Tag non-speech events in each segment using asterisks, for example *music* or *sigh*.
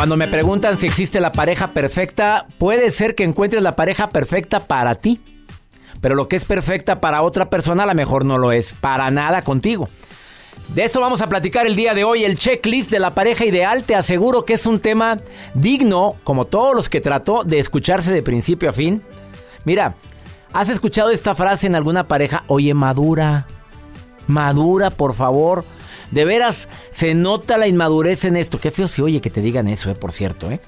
Cuando me preguntan si existe la pareja perfecta, puede ser que encuentres la pareja perfecta para ti. Pero lo que es perfecta para otra persona a lo mejor no lo es para nada contigo. De eso vamos a platicar el día de hoy, el checklist de la pareja ideal. Te aseguro que es un tema digno, como todos los que trato, de escucharse de principio a fin. Mira, ¿has escuchado esta frase en alguna pareja? Oye, madura, madura, por favor. De veras, se nota la inmadurez en esto. Qué feo si oye que te digan eso, eh, por cierto, ¿eh?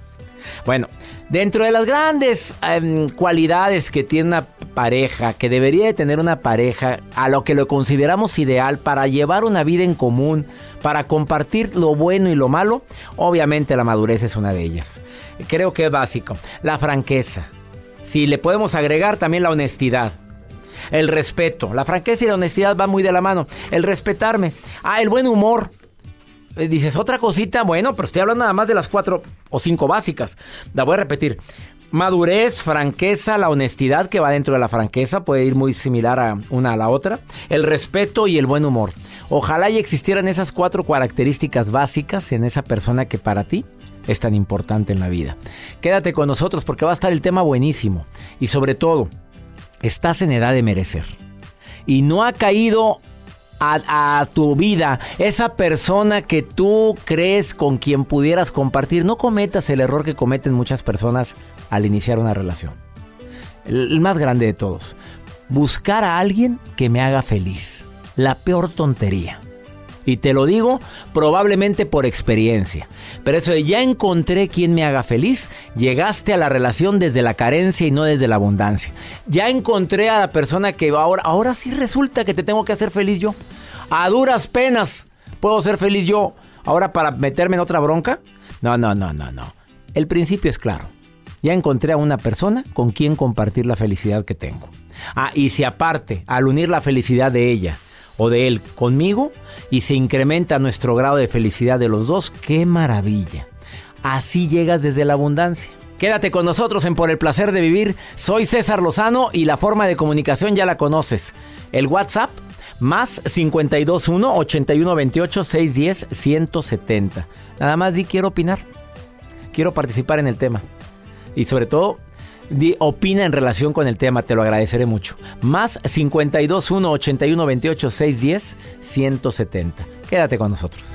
Bueno, dentro de las grandes em, cualidades que tiene una pareja, que debería de tener una pareja, a lo que lo consideramos ideal para llevar una vida en común, para compartir lo bueno y lo malo, obviamente la madurez es una de ellas. Creo que es básico. La franqueza. Si le podemos agregar también la honestidad. El respeto. La franqueza y la honestidad van muy de la mano. El respetarme. Ah, el buen humor. Eh, dices otra cosita, bueno, pero estoy hablando nada más de las cuatro o cinco básicas. La voy a repetir. Madurez, franqueza, la honestidad que va dentro de la franqueza puede ir muy similar a una a la otra. El respeto y el buen humor. Ojalá y existieran esas cuatro características básicas en esa persona que para ti es tan importante en la vida. Quédate con nosotros porque va a estar el tema buenísimo. Y sobre todo, estás en edad de merecer. Y no ha caído a, tu vida esa persona que tú crees con quien pudieras compartir. No cometas el error que cometen muchas personas al iniciar una relación. el más grande de todos. Buscar a alguien que me haga feliz. La peor tontería. Y te lo digo probablemente por experiencia. Pero eso de ya encontré quien me haga feliz, llegaste a la relación desde la carencia y no desde la abundancia. Ya encontré a la persona que ahora, ahora sí resulta que te tengo que hacer feliz yo. A duras penas puedo ser feliz yo. Ahora para meterme en otra bronca. No, no, no, no, no. El principio es claro. Ya encontré a una persona con quien compartir la felicidad que tengo. Ah, y si aparte, al unir la felicidad de ella, o de él conmigo y se incrementa nuestro grado de felicidad de los dos, qué maravilla. Así llegas desde la abundancia. Quédate con nosotros en Por el Placer de Vivir. Soy César Lozano y la forma de comunicación ya la conoces. El WhatsApp más 521 8128 610 170. Nada más di quiero opinar. Quiero participar en el tema. Y sobre todo opina en relación con el tema, te lo agradeceré mucho. Más 52 1 81 28 610 170. Quédate con nosotros.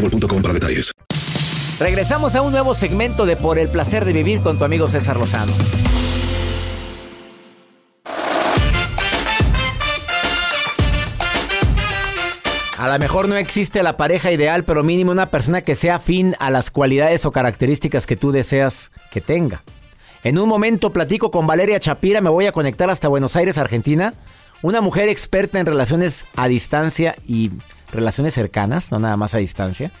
para detalles. Regresamos a un nuevo segmento de Por el placer de vivir con tu amigo César Lozano. A lo mejor no existe la pareja ideal, pero mínimo una persona que sea afín a las cualidades o características que tú deseas que tenga. En un momento platico con Valeria Chapira, me voy a conectar hasta Buenos Aires, Argentina una mujer experta en relaciones a distancia y relaciones cercanas, no nada más a distancia,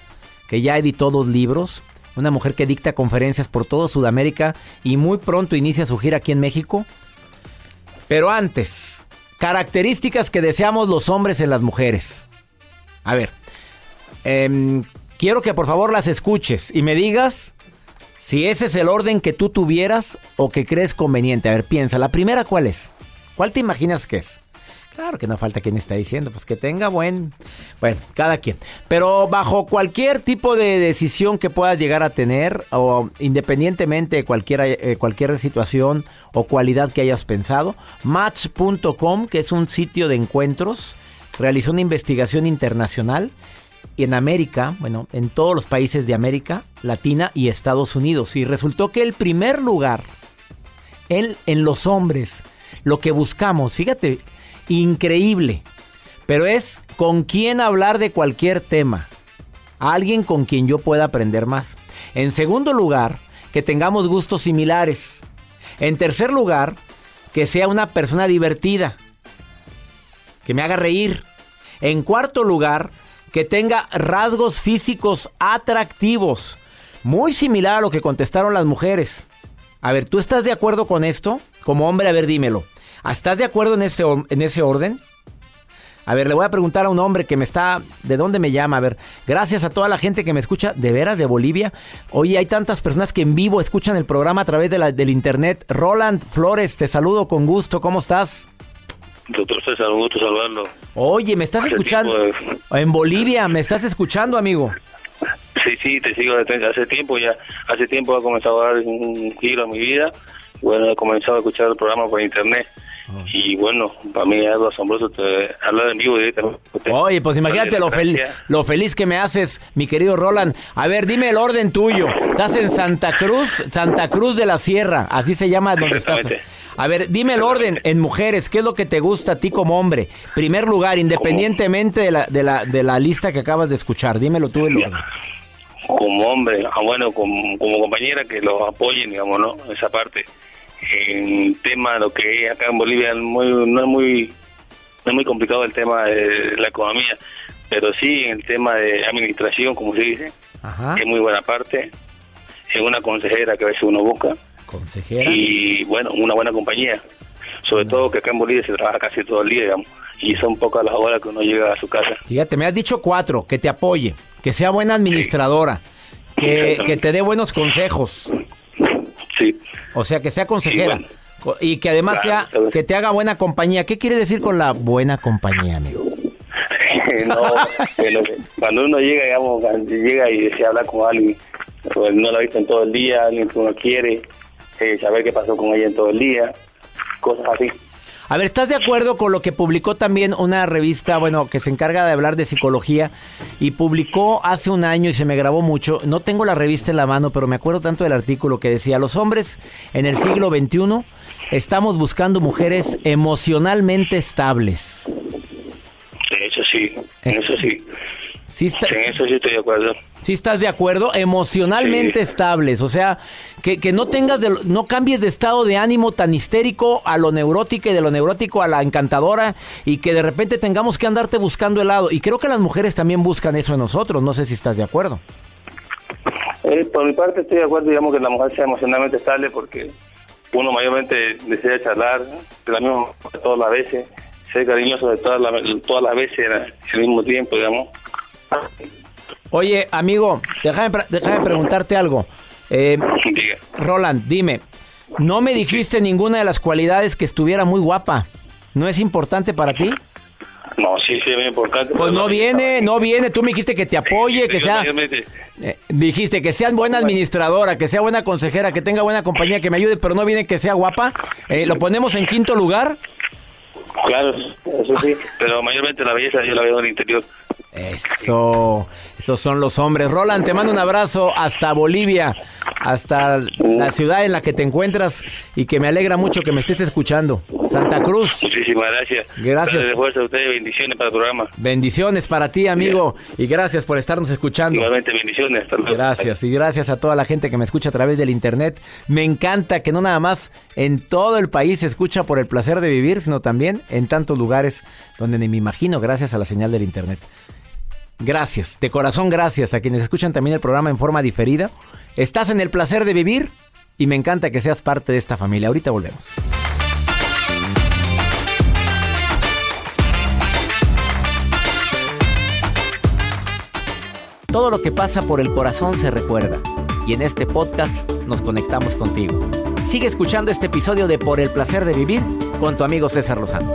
que ya editó dos libros, una mujer que dicta conferencias por toda Sudamérica y muy pronto inicia su gira aquí en México. Pero antes, características que deseamos los hombres en las mujeres. A ver, em, quiero que por favor las escuches y me digas si ese es el orden que tú tuvieras o que crees conveniente. A ver, piensa, la primera cuál es? ¿Cuál te imaginas que es? Claro que no falta quien está diciendo, pues que tenga buen... Bueno, cada quien. Pero bajo cualquier tipo de decisión que puedas llegar a tener, o independientemente de cualquier, eh, cualquier situación o cualidad que hayas pensado, Match.com, que es un sitio de encuentros, realizó una investigación internacional y en América, bueno, en todos los países de América Latina y Estados Unidos. Y resultó que el primer lugar en, en los hombres, lo que buscamos, fíjate, increíble. Pero es con quién hablar de cualquier tema. Alguien con quien yo pueda aprender más. En segundo lugar, que tengamos gustos similares. En tercer lugar, que sea una persona divertida. Que me haga reír. En cuarto lugar, que tenga rasgos físicos atractivos. Muy similar a lo que contestaron las mujeres. A ver, ¿tú estás de acuerdo con esto? Como hombre, a ver, dímelo. ¿Estás de acuerdo en ese, en ese orden? A ver, le voy a preguntar a un hombre que me está... ¿De dónde me llama? A ver, gracias a toda la gente que me escucha, de veras, de Bolivia. Oye, hay tantas personas que en vivo escuchan el programa a través de la, del internet. Roland Flores, te saludo con gusto. ¿Cómo estás? Doctor César, un gusto saludarlo. Oye, ¿me estás escuchando? En Bolivia, ¿me estás escuchando, amigo? Sí, sí, te sigo desde hace tiempo ya. Hace tiempo ha comenzado a dar un giro a mi vida. Bueno, he comenzado a escuchar el programa por internet. Y bueno, para mí es algo asombroso te, hablar en vivo directamente. Oye, pues imagínate lo, lo feliz que me haces, mi querido Roland. A ver, dime el orden tuyo. Estás en Santa Cruz, Santa Cruz de la Sierra, así se llama donde estás. A ver, dime el orden en mujeres, ¿qué es lo que te gusta a ti como hombre? Primer lugar, independientemente de la, de la, de la lista que acabas de escuchar, dímelo tú el orden. Como hombre, ah, bueno, como, como compañera que lo apoyen, digamos, ¿no? Esa parte en tema lo que es acá en Bolivia muy, no es muy no es muy complicado el tema de la economía, pero sí en el tema de administración, como se dice, es muy buena parte, es una consejera que a veces uno busca. Consejera. Y bueno, una buena compañía. Sobre todo que acá en Bolivia se trabaja casi todo el día, digamos, y son pocas las horas que uno llega a su casa. Fíjate, me has dicho cuatro, que te apoye, que sea buena administradora, que, que te dé buenos consejos. Sí. O sea, que sea consejera. Y que además sea, que te haga buena compañía. ¿Qué quiere decir con la buena compañía, amigo? *laughs* no, cuando uno llega, digamos, llega y desea hablar con alguien, pues no lo ha visto en todo el día, alguien que uno quiere, eh, saber qué pasó con ella en todo el día, cosas así. A ver, ¿estás de acuerdo con lo que publicó también una revista, bueno, que se encarga de hablar de psicología y publicó hace un año y se me grabó mucho? No tengo la revista en la mano, pero me acuerdo tanto del artículo que decía, los hombres en el siglo XXI estamos buscando mujeres emocionalmente estables. Eso sí, eso sí. Sí, está- En eso sí estoy de acuerdo. Sí estás de acuerdo, emocionalmente Sí. estables, o sea, que, que no tengas, de, no cambies de estado de ánimo tan histérico a lo neurótico y de lo neurótico a la encantadora y que de repente tengamos que andarte buscando helado. Y creo que las mujeres también buscan eso en nosotros, no sé si estás de acuerdo. Eh, por mi parte estoy de acuerdo, digamos, que la mujer sea emocionalmente estable porque uno mayormente desea charlar de la misma todas las veces, ser cariñoso de todas las, todas las veces al mismo tiempo, digamos. Oye, amigo, déjame, déjame preguntarte algo. Eh. Roland, dime, no me dijiste ninguna de las cualidades que estuviera muy guapa. ¿No es importante para ti? No, sí, sí, es muy importante. Pues no viene, no viene. Tú me dijiste que te apoye, que sea... Eh, dijiste que sea buena administradora, que sea buena consejera, que tenga buena compañía, que me ayude, pero no viene que sea guapa. Eh, ¿Lo ponemos en quinto lugar? Claro, eso sí, pero mayormente la belleza yo la veo en el interior. Eso, esos son los hombres. Roland, te mando un abrazo hasta Bolivia, hasta la ciudad en la que te encuentras y que me alegra mucho que me estés escuchando. Santa Cruz. Muchísimas gracias. Gracias. De fuerza a ustedes, bendiciones para el programa. Bendiciones para ti, amigo, y gracias por estarnos escuchando. Igualmente, bendiciones. Hasta luego. Gracias y gracias a toda la gente que me escucha a través del internet. Me encanta que no nada más en todo el país se escucha por el placer de vivir, sino también en tantos lugares donde ni me imagino gracias a la señal del internet. Gracias, de corazón gracias a quienes escuchan también el programa en forma diferida. Estás en el placer de vivir y me encanta que seas parte de esta familia. Ahorita volvemos. Todo lo que pasa por el corazón se recuerda y en este podcast nos conectamos contigo. Sigue escuchando este episodio de Por el placer de vivir con tu amigo César Lozano.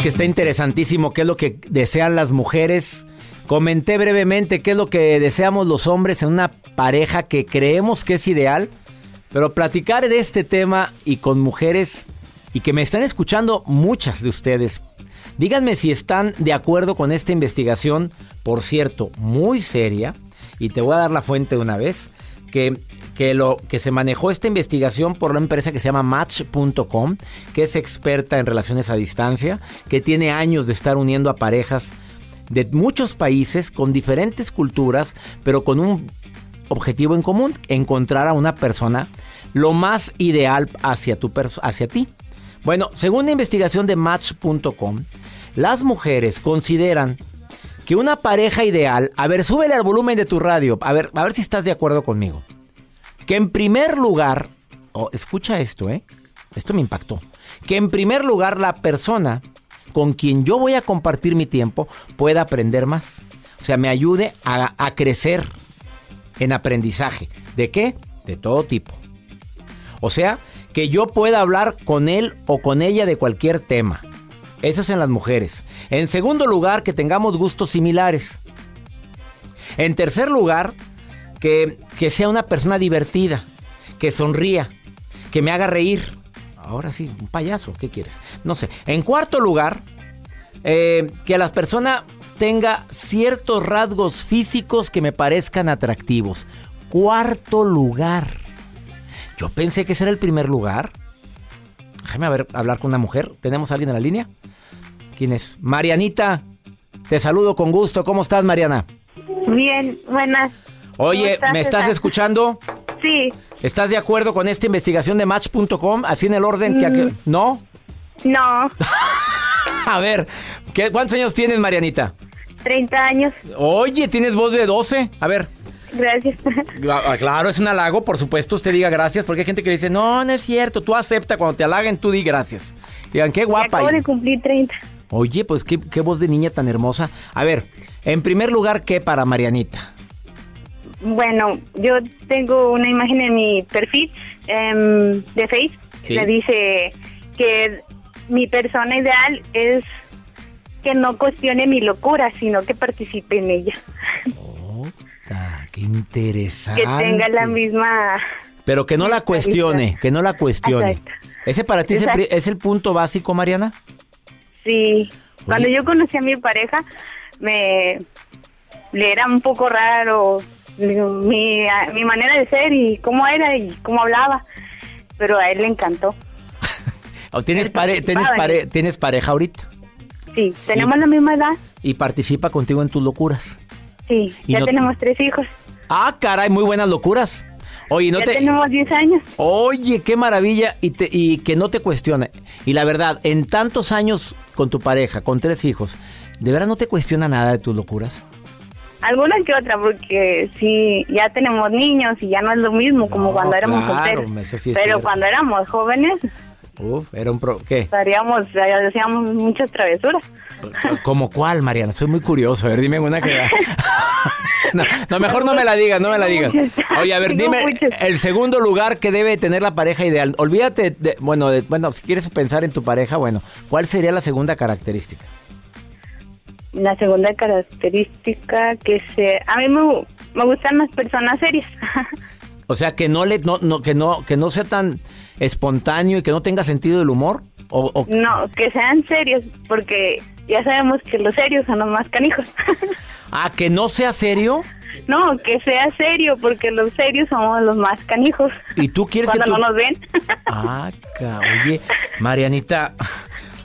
Que está interesantísimo qué es lo que desean las mujeres. Comenté brevemente qué es lo que deseamos los hombres en una pareja que creemos que es ideal. Pero platicar de este tema y con mujeres y que me están escuchando muchas de ustedes. Díganme si están de acuerdo con esta investigación, por cierto, muy seria, y te voy a dar la fuente una vez, que, que, lo, que se manejó esta investigación por una empresa que se llama Match.com, que es experta en relaciones a distancia, que tiene años de estar uniendo a parejas de muchos países con diferentes culturas, pero con un objetivo en común, encontrar a una persona lo más ideal hacia, tu hacia ti. Bueno, según la investigación de Match.com, las mujeres consideran que una pareja ideal, a ver, súbele al volumen de tu radio, a ver, a ver si estás de acuerdo conmigo. Que en primer lugar, oh, escucha esto, ¿eh? Esto me impactó. Que en primer lugar la persona con quien yo voy a compartir mi tiempo pueda aprender más. O sea, me ayude a, a crecer en aprendizaje. ¿De qué? De todo tipo. O sea, que yo pueda hablar con él o con ella de cualquier tema. Eso es en las mujeres. En segundo lugar, que tengamos gustos similares. En tercer lugar, que, que sea una persona divertida, que sonría, que me haga reír. Ahora sí, un payaso, ¿qué quieres? No sé. En cuarto lugar, eh, que la persona tenga ciertos rasgos físicos que me parezcan atractivos. Cuarto lugar. Yo pensé que ese era el primer lugar. Déjame ver, hablar con una mujer. ¿Tenemos a alguien en la línea? ¿Quién es? Marianita. Te saludo con gusto. ¿Cómo estás, Mariana? Bien, buenas. ¿Cómo Oye, estás, ¿me estás César? escuchando? Sí, ¿Estás de acuerdo con esta investigación de Match.com? Así en el orden que... Mm. ¿No? no, *laughs* A ver, ¿qué, ¿cuántos años tienes, Marianita? 30 años. Oye, ¿tienes voz de 12? A ver, Gracias. Ah, Claro, es un halago, por supuesto, usted diga gracias, porque hay gente que le dice, no, no es cierto, tú acepta, cuando te halaguen, tú di gracias. Digan, qué guapa. Acabo de cumplir 30. Oye, pues qué, qué voz de niña tan hermosa. A ver, en primer lugar, ¿qué para Marianita? Bueno, yo tengo una imagen en mi perfil em, de Face. Sí. Le dice que mi persona ideal es que no cuestione mi locura, sino que participe en ella. Qué interesante. Que tenga la misma... Pero que no la cuestione, que no la cuestione. Exacto. ¿Ese para ti es el, es el punto básico, Mariana? Sí. Cuando yo conocí a mi pareja, me le era un poco raro mi, mi manera de ser y cómo era y cómo hablaba. pero a él le encantó. *laughs* ¿O tienes, pare- tienes, pare- tienes pareja ahorita? Sí, tenemos la misma edad. Y participa contigo en tus locuras. Sí, Y ya no- tenemos tres hijos. Ah, caray, muy buenas locuras. Oye, no ya te... tenemos 10 años. Oye, qué maravilla y, te- y que no te cuestione. Y la verdad, en tantos años con tu pareja, con tres hijos, ¿de verdad no te cuestiona nada de tus locuras? Alguna que otra, porque sí, ya tenemos niños y ya no es lo mismo como No, cuando éramos claro, solteros. sí Pero cuando éramos jóvenes, Uf, era un pro... ¿Qué? hacíamos muchas travesuras. ¿Como cuál, Mariana? Soy muy curioso. A ver, dime una que... *laughs* no, no, mejor no me la digas, no me la digas. Oye, a ver, dime el segundo lugar que debe tener la pareja ideal. Olvídate, de, bueno, de- bueno, si quieres pensar en tu pareja, bueno, ¿cuál sería la segunda característica? La segunda característica que se... A mí me, me gustan las personas serias. O sea, que no le, no, no, que no, que no sea tan espontáneo y que no tenga sentido del humor. O, o- no, que sean serios, porque ya sabemos que los serios son los más canijos. *laughs* ah, que no sea serio. no, que sea serio, porque los serios somos los más canijos. Y tú quieres que Cuando tu- no nos ven. Ah, oye, Marianita.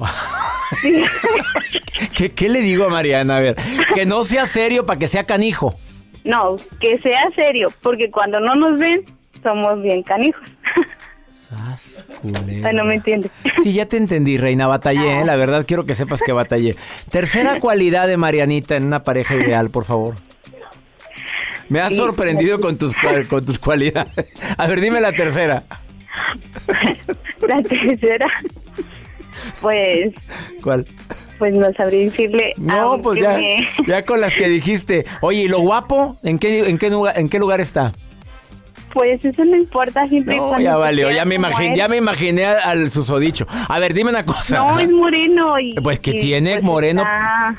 *laughs* ¿Qué, qué le digo a Mariana? A ver, que no sea serio para que sea canijo. No, que sea serio, porque cuando no nos ven, somos bien canijos. Sas. Ay, no me entiendes. Sí, ya te entendí, reina. Batallé, ¿eh? la verdad quiero que sepas que batallé. Tercera cualidad de Marianita en una pareja ideal, por favor. Me has Sí. sorprendido con tus, con tus cualidades. A ver, dime la tercera. *laughs* La tercera, pues, ¿Cuál? pues no sabría decirle. No, pues ya, me- *laughs* ya con las que dijiste. Oye, ¿y lo guapo? ¿En qué, en qué, lugar, en qué lugar está? Pues eso no importa siempre No, cuando ya valió, ya me, imaginé, ya me imaginé al susodicho. A ver, dime una cosa. No, es moreno y... Pues que y, tiene pues, moreno.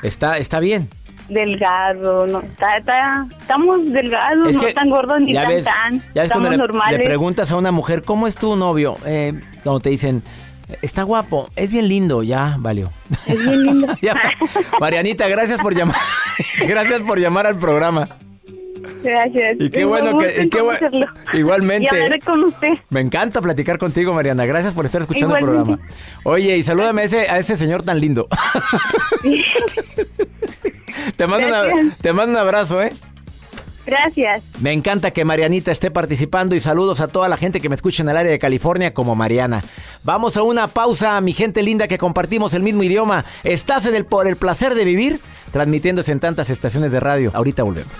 Está Está, bien. delgado, no, está, está- estamos delgados, Es no tan gordos ni ya tan ves, tan. ya ves estamos cuando le, normales. le preguntas a una mujer, ¿cómo es tu novio? Eh, cuando te dicen, está guapo, es bien lindo, ya valió. Es bien lindo. *laughs* Marianita, gracias por llamar. *laughs* gracias por llamar al programa. Gracias. Y qué Me bueno que, qué bu- conocerlo. igualmente. Y hablaré con usted. Me encanta platicar contigo, Mariana. Gracias por estar escuchando el programa. Oye, y salúdame a ese, a ese señor tan lindo. *laughs* te, mando una- te mando un abrazo, ¿eh? Gracias. Me encanta que Marianita esté participando y saludos a toda la gente que me escucha en el área de California como Mariana. Vamos a una pausa, mi gente linda que compartimos el mismo idioma. ¿Estás en el por el placer de vivir? Transmitiéndose en tantas estaciones de radio. Ahorita volvemos.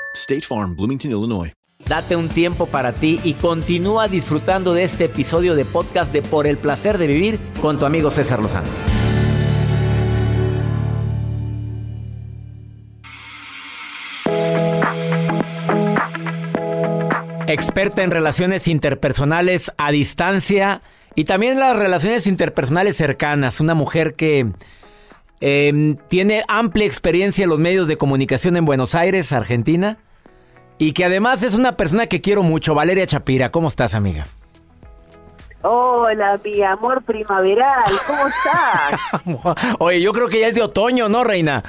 State Farm, Bloomington, Illinois. Date un tiempo para ti y continúa disfrutando de este episodio de podcast de Por el placer de vivir con tu amigo César Lozano. Experta en relaciones interpersonales a distancia y también las relaciones interpersonales cercanas. Una mujer que eh, tiene amplia experiencia en los medios de comunicación en Buenos Aires, Argentina. Y que además es una persona que quiero mucho, Valeria Chapira. ¿Cómo estás, amiga? Hola, mi amor primaveral, ¿cómo estás? *laughs* Oye, yo creo que ya es de otoño, ¿no, reina?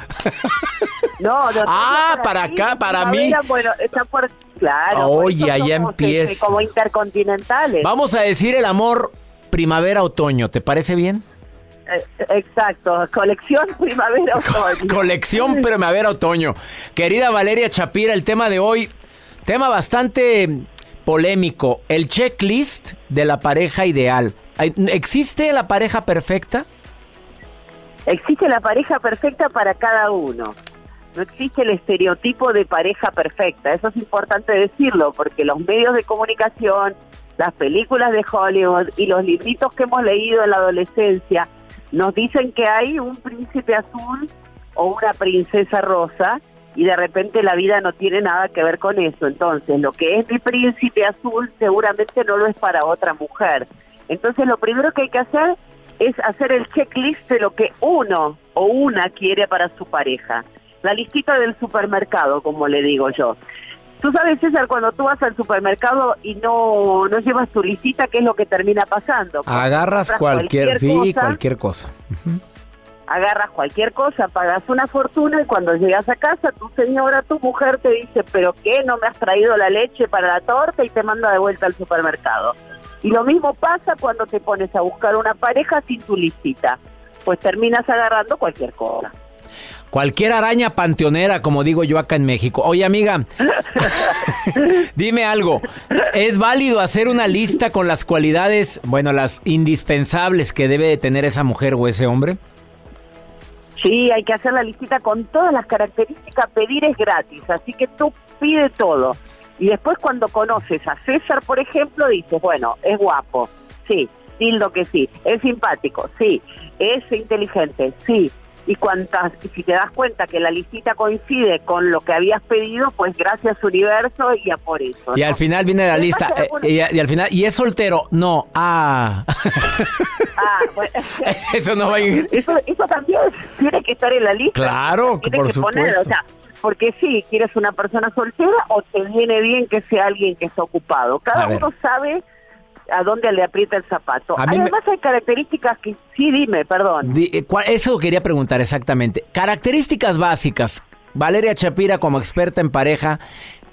No, no, Ah, no, para acá, para mí. Bueno, está por... Claro. por Oye, eso allá somos, empieza. este, como intercontinentales. Vamos a decir el amor primavera-otoño, ¿te parece bien? Eh, exacto, colección *laughs* primavera-otoño. Colección primavera-otoño. Querida Valeria Chapira, el tema de hoy, tema bastante polémico, el checklist de la pareja ideal. ¿Existe la pareja perfecta? Existe la pareja perfecta para cada uno. No existe el estereotipo de pareja perfecta. Eso es importante decirlo porque los medios de comunicación, las películas de Hollywood y los libritos que hemos leído en la adolescencia nos dicen que hay un príncipe azul o una princesa rosa y de repente la vida no tiene nada que ver con eso. Entonces, lo que es mi príncipe azul seguramente no lo es para otra mujer. Entonces, lo primero que hay que hacer es hacer el checklist de lo que uno o una quiere para su pareja. La listita del supermercado, como le digo yo. Tú sabes, César, cuando tú vas al supermercado y no, no llevas tu listita, ¿qué es lo que termina pasando? Agarras Compras cualquier, sí, cosa, cualquier cosa. agarras cualquier cosa, pagas una fortuna y cuando llegas a casa, tu señora, tu mujer te dice, pero ¿qué? ¿No me has traído la leche para la torta? Y te manda de vuelta al supermercado. Y lo mismo pasa cuando te pones a buscar una pareja sin tu listita, pues terminas agarrando cualquier cosa. Cualquier araña panteonera, como digo yo acá en México. Oye, amiga, *laughs* *laughs* dime algo. ¿Es válido hacer una lista con las cualidades, bueno, las indispensables que debe de tener esa mujer o ese hombre? Sí, hay que hacer la listita con todas las características, pedir es gratis, así que tú pide todo. Y después cuando conoces a César, por ejemplo, dices, bueno, es guapo, sí, tildo que sí, es simpático, sí, es inteligente, sí. Y cuantas, y si te das cuenta que la listita coincide con lo que habías pedido, pues gracias universo y a por eso. Y ¿no? al final viene la lista. eh, y, y al final, ¿y es soltero? No. Ah. *laughs* ah, bueno, *laughs* Eso no va a ir. Eso, eso también tiene que estar en la lista. Claro, que por que poner, supuesto. o sea, porque sí, quieres una persona soltera o te viene bien que sea alguien que está ocupado. Cada uno sabe a dónde le aprieta el zapato. Me- Además hay características que sí, dime, perdón. Di- eh, ¿cuál- Eso quería preguntar exactamente. Características básicas. Valeria Chapira, como experta en pareja,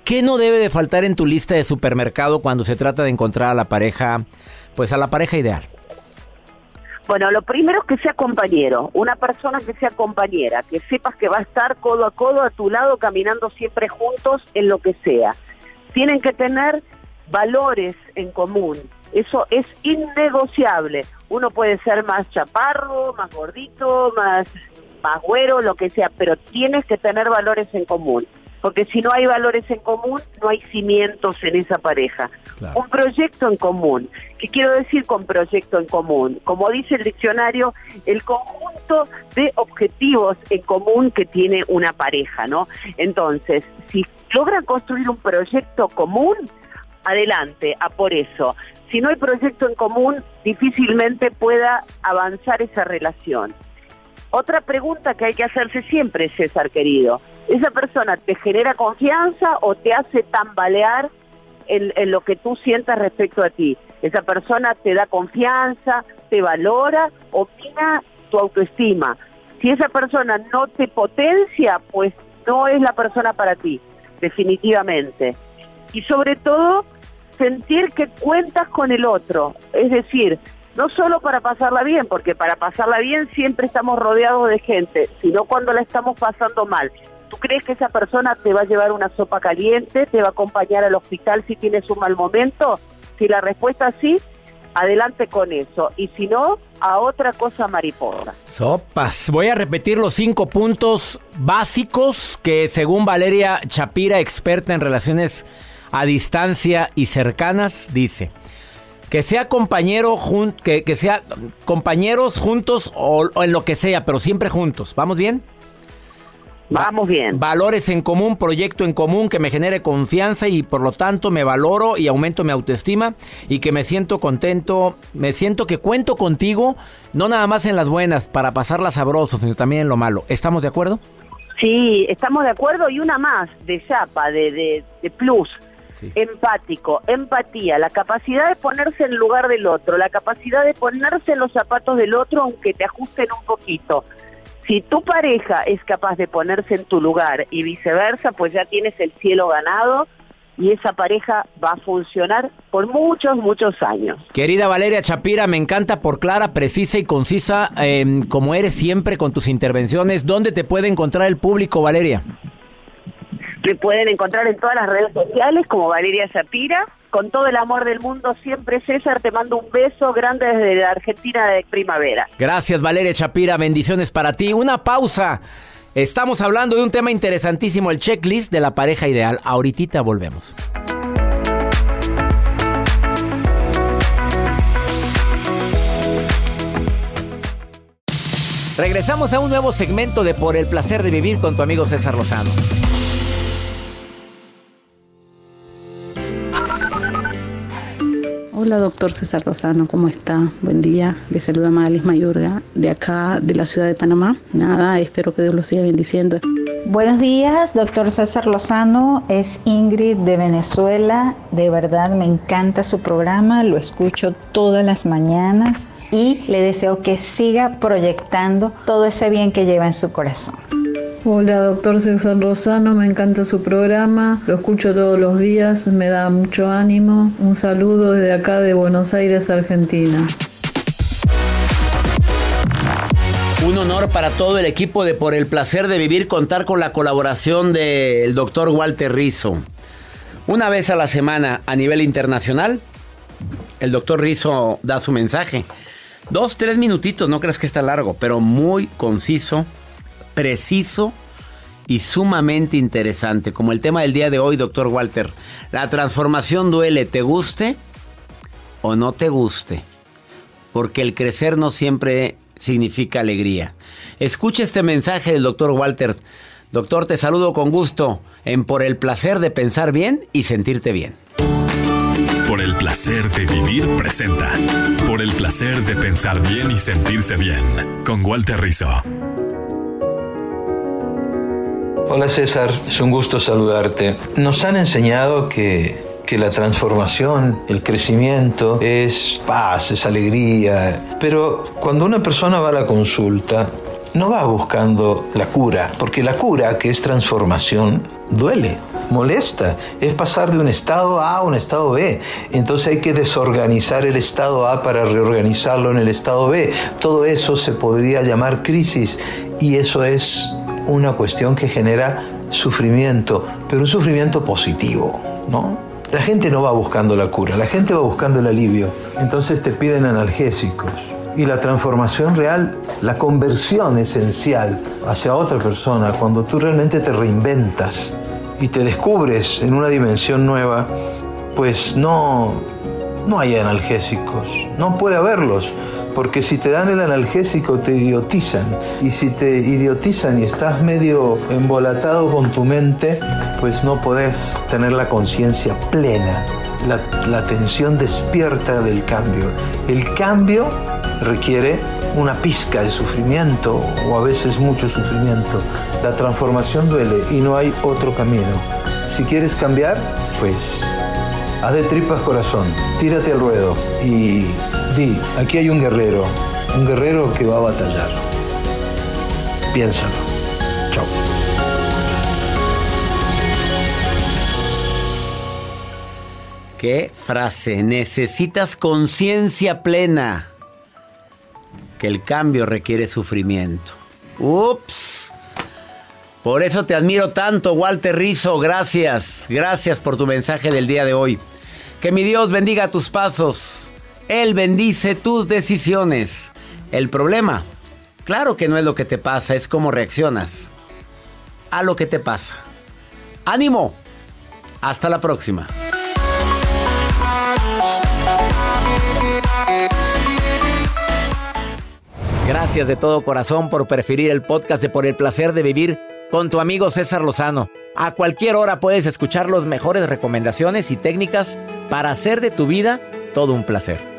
¿qué no debe de faltar en tu lista de supermercado cuando se trata de encontrar a la pareja, pues a la pareja ideal? Bueno, lo primero es que sea compañero, una persona que sea compañera, que sepas que va a estar codo a codo a tu lado caminando siempre juntos en lo que sea. Tienen que tener valores en común, eso es innegociable. Uno puede ser más chaparro, más gordito, más, más güero, lo que sea, pero tienes que tener valores en común. Porque si no hay valores en común, no hay cimientos en esa pareja. Un proyecto en común. ¿Qué quiero decir con proyecto en común? Como dice el diccionario, el conjunto de objetivos en común que tiene una pareja, ¿no? Entonces, si logran construir un proyecto común, adelante, a por eso. Si no hay proyecto en común, difícilmente pueda avanzar esa relación. Otra pregunta que hay que hacerse siempre, César querido, ¿esa persona te genera confianza o te hace tambalear en, en lo que tú sientas respecto a ti? ¿Esa persona te da confianza, te valora, opina tu autoestima? Si esa persona no te potencia, pues no es la persona para ti, definitivamente. Y sobre todo, sentir que cuentas con el otro, es decir, no solo para pasarla bien, porque para pasarla bien siempre estamos rodeados de gente, sino cuando la estamos pasando mal. ¿Tú crees que esa persona te va a llevar una sopa caliente, te va a acompañar al hospital si tienes un mal momento? Si la respuesta es sí, adelante con eso. Y si no, a otra cosa mariposa. Sopas. Voy a repetir los cinco puntos básicos que según Valeria Chapira, experta en relaciones a distancia y cercanas, dice. Que sea compañero, jun- que, que sea compañeros juntos o, o en lo que sea, pero siempre juntos. ¿Vamos bien? Vamos bien. Valores en común, proyecto en común que me genere confianza y por lo tanto me valoro y aumento mi autoestima y que me siento contento, me siento que cuento contigo, no nada más en las buenas para pasarlas sabroso, sino también en lo malo. ¿Estamos de acuerdo? Sí, estamos de acuerdo. Y una más, de chapa, de, de, de plus. Empático, empatía, la capacidad de ponerse en lugar del otro, la capacidad de ponerse en los zapatos del otro aunque te ajusten un poquito. Si tu pareja es capaz de ponerse en tu lugar y viceversa, pues ya tienes el cielo ganado y esa pareja va a funcionar por muchos, muchos años. Querida Valeria Chapira, me encanta por clara, precisa y concisa, eh, como eres siempre con tus intervenciones. ¿Dónde te puede encontrar el público, Valeria? Me pueden encontrar en todas las redes sociales como Valeria Shapira con todo el amor del mundo siempre, César, te mando un beso grande desde la Argentina de primavera. Gracias, Valeria Chapira. Bendiciones para ti. Una pausa. Estamos hablando de un tema interesantísimo, el checklist de la pareja ideal. Ahorita volvemos. Regresamos a un nuevo segmento de Por el placer de vivir con tu amigo César Lozano. Hola, doctor César Lozano, ¿cómo está? Buen día. Le saluda Magalis Mayorga, de acá, de la ciudad de Panamá. Nada, espero que Dios lo siga bendiciendo. Buenos días, doctor César Lozano. Es Ingrid de Venezuela. De verdad me encanta su programa, lo escucho todas las mañanas y le deseo que siga proyectando todo ese bien que lleva en su corazón. Hola, doctor César Lozano, me encanta su programa, lo escucho todos los días, me da mucho ánimo. Un saludo desde acá de Buenos Aires, Argentina. Un honor para todo el equipo de Por el placer de vivir contar con la colaboración del doctor Walter Rizzo. Una vez a la semana a nivel internacional, el doctor Rizzo da su mensaje. Dos, tres minutitos, no creas que está largo, pero muy conciso, preciso y sumamente interesante. Como el tema del día de hoy, doctor Walter. La transformación duele, ¿te guste o no te guste? Porque el crecer no siempre significa alegría. Escucha este mensaje del doctor Walter. Doctor, te saludo con gusto en Por el placer de pensar bien y sentirte bien. Por el placer de vivir presenta. Por el placer de pensar bien y sentirse bien. Con Walter Rizzo. Hola César, es un gusto saludarte. Nos han enseñado que, que la transformación, el crecimiento es paz, es alegría, pero cuando una persona va a la consulta, no va buscando la cura, porque la cura, que es transformación, duele, molesta. Es pasar de un estado A a un estado B. Entonces hay que desorganizar el estado A para reorganizarlo en el estado B. Todo eso se podría llamar crisis y eso es una cuestión que genera sufrimiento, pero un sufrimiento positivo, ¿no? La gente no va buscando la cura, la gente va buscando el alivio. Entonces te piden analgésicos. Y la transformación real, la conversión esencial hacia otra persona, cuando tú realmente te reinventas y te descubres en una dimensión nueva, pues no, no hay analgésicos, no puede haberlos, porque si te dan el analgésico te idiotizan, y si te idiotizan y estás medio embolatado con tu mente, pues no podés tener la conciencia plena, la, la atención despierta del cambio. El cambio requiere una pizca de sufrimiento o a veces mucho sufrimiento. La transformación duele y no hay otro camino. Si quieres cambiar, pues haz de tripas corazón, tírate al ruedo y aquí hay un guerrero, un guerrero que va a batallar. Piénsalo. Chao. ¿Qué frase? Necesitas conciencia plena que el cambio requiere sufrimiento. Ups. Por eso te admiro tanto, Walter Rizzo. Gracias. Gracias por tu mensaje del día de hoy. Que mi Dios bendiga tus pasos. Él bendice tus decisiones. El problema, claro que no es lo que te pasa, es cómo reaccionas a lo que te pasa. Ánimo. Hasta la próxima. Gracias de todo corazón por preferir el podcast de Por el placer de vivir con tu amigo César Lozano. A cualquier hora puedes escuchar las mejores recomendaciones y técnicas para hacer de tu vida todo un placer.